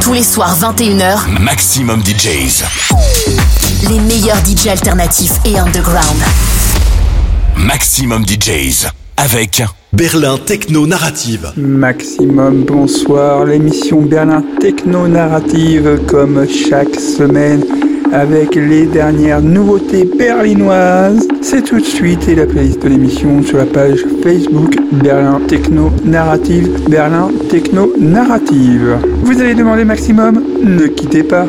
Tous les soirs 21h, Maximum DJs. les meilleurs DJ alternatifs et underground. Maximum DJs. Avec Berlin Techno Narrative. Maximum bonsoir, l'émission Berlin Techno Narrative comme chaque semaine avec les dernières nouveautés berlinoises. C'est tout de suite et la playlist de l'émission sur la page Facebook Berlin Techno Narrative. Berlin Techno Narrative. Vous avez demandé Maximum Ne quittez pas.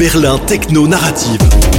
Berlin Techno Narrative.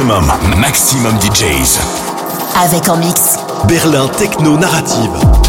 Maximum, maximum DJs. Avec en mix. Berlin Techno Narrative.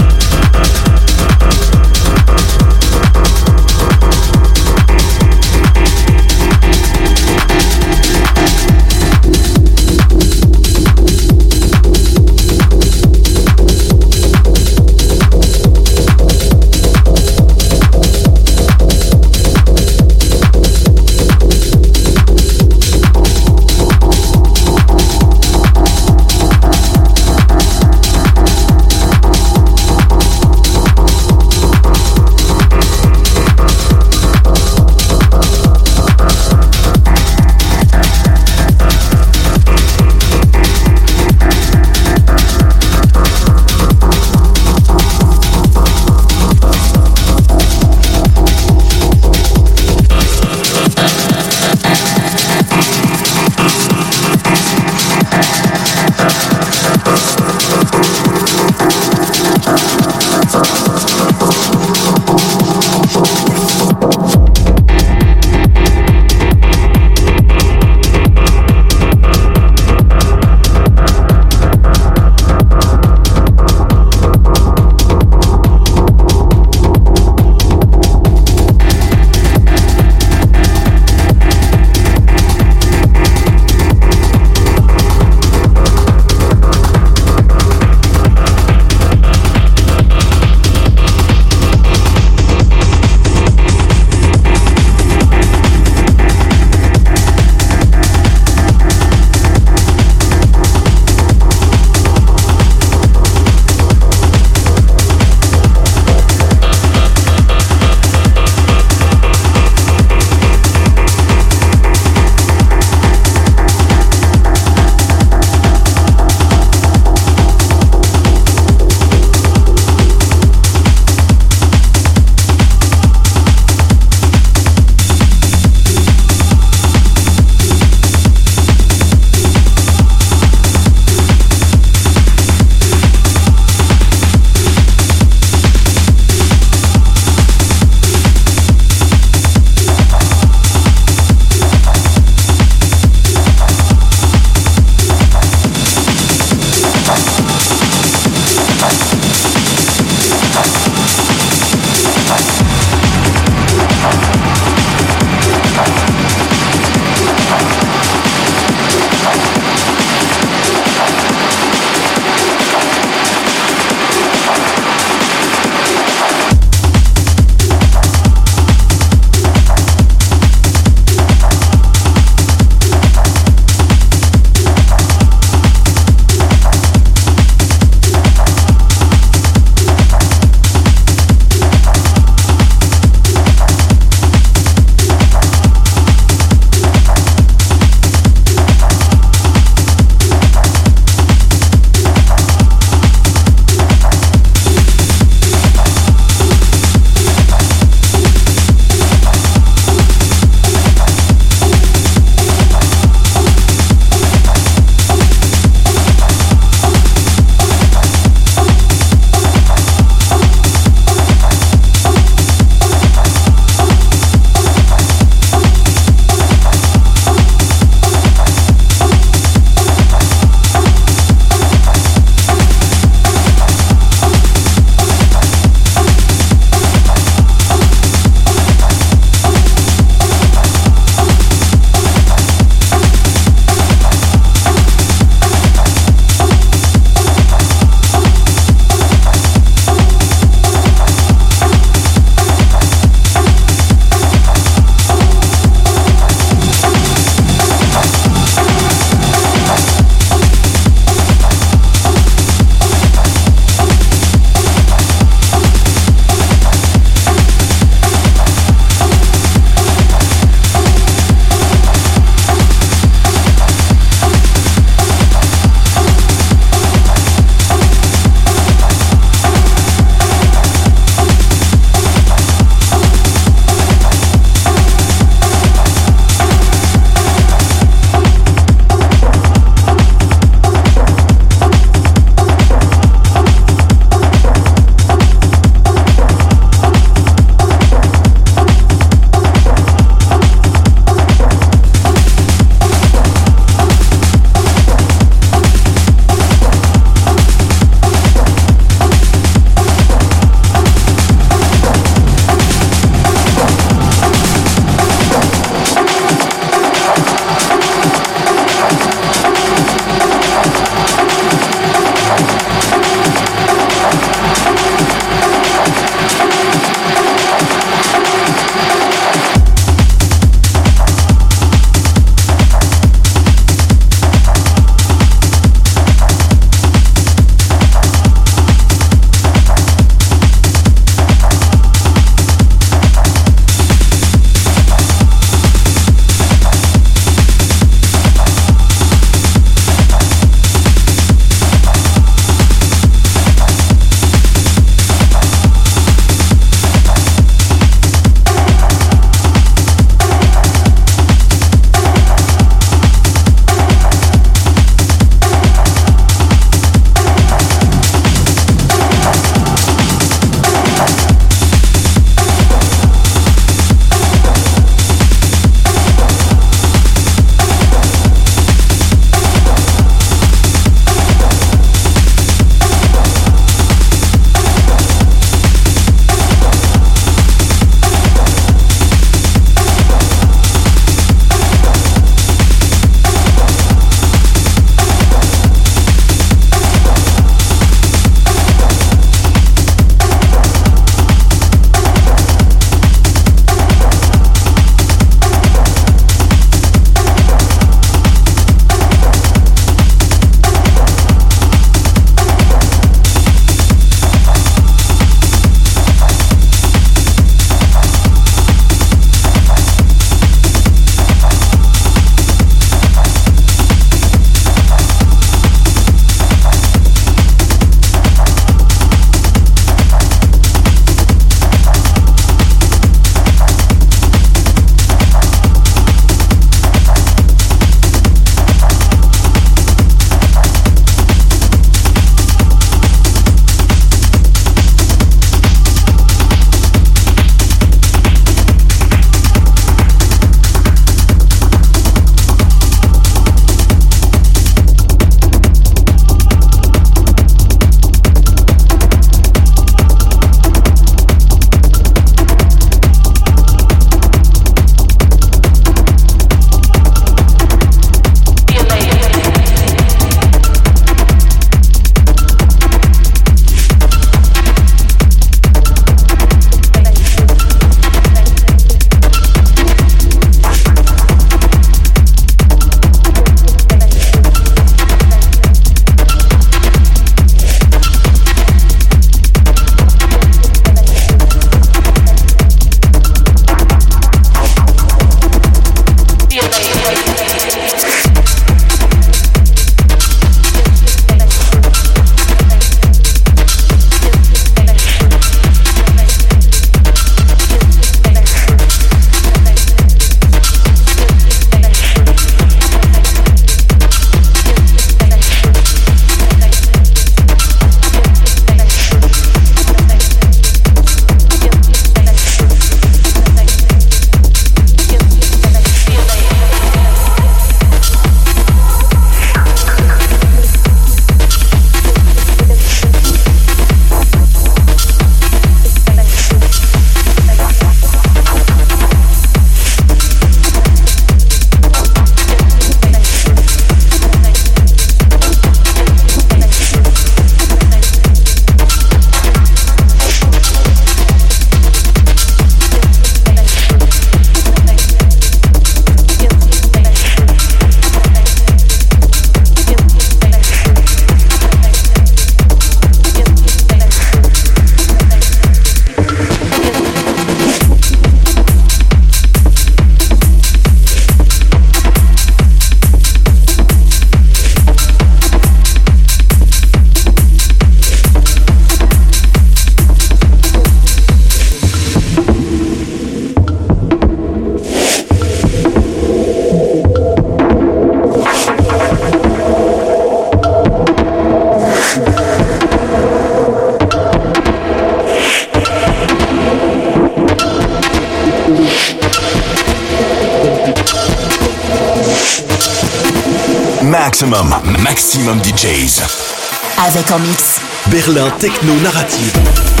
Berlin Techno Narrative.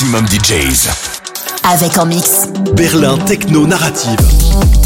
Maximum DJs. Avec en mix. Berlin Techno Narrative.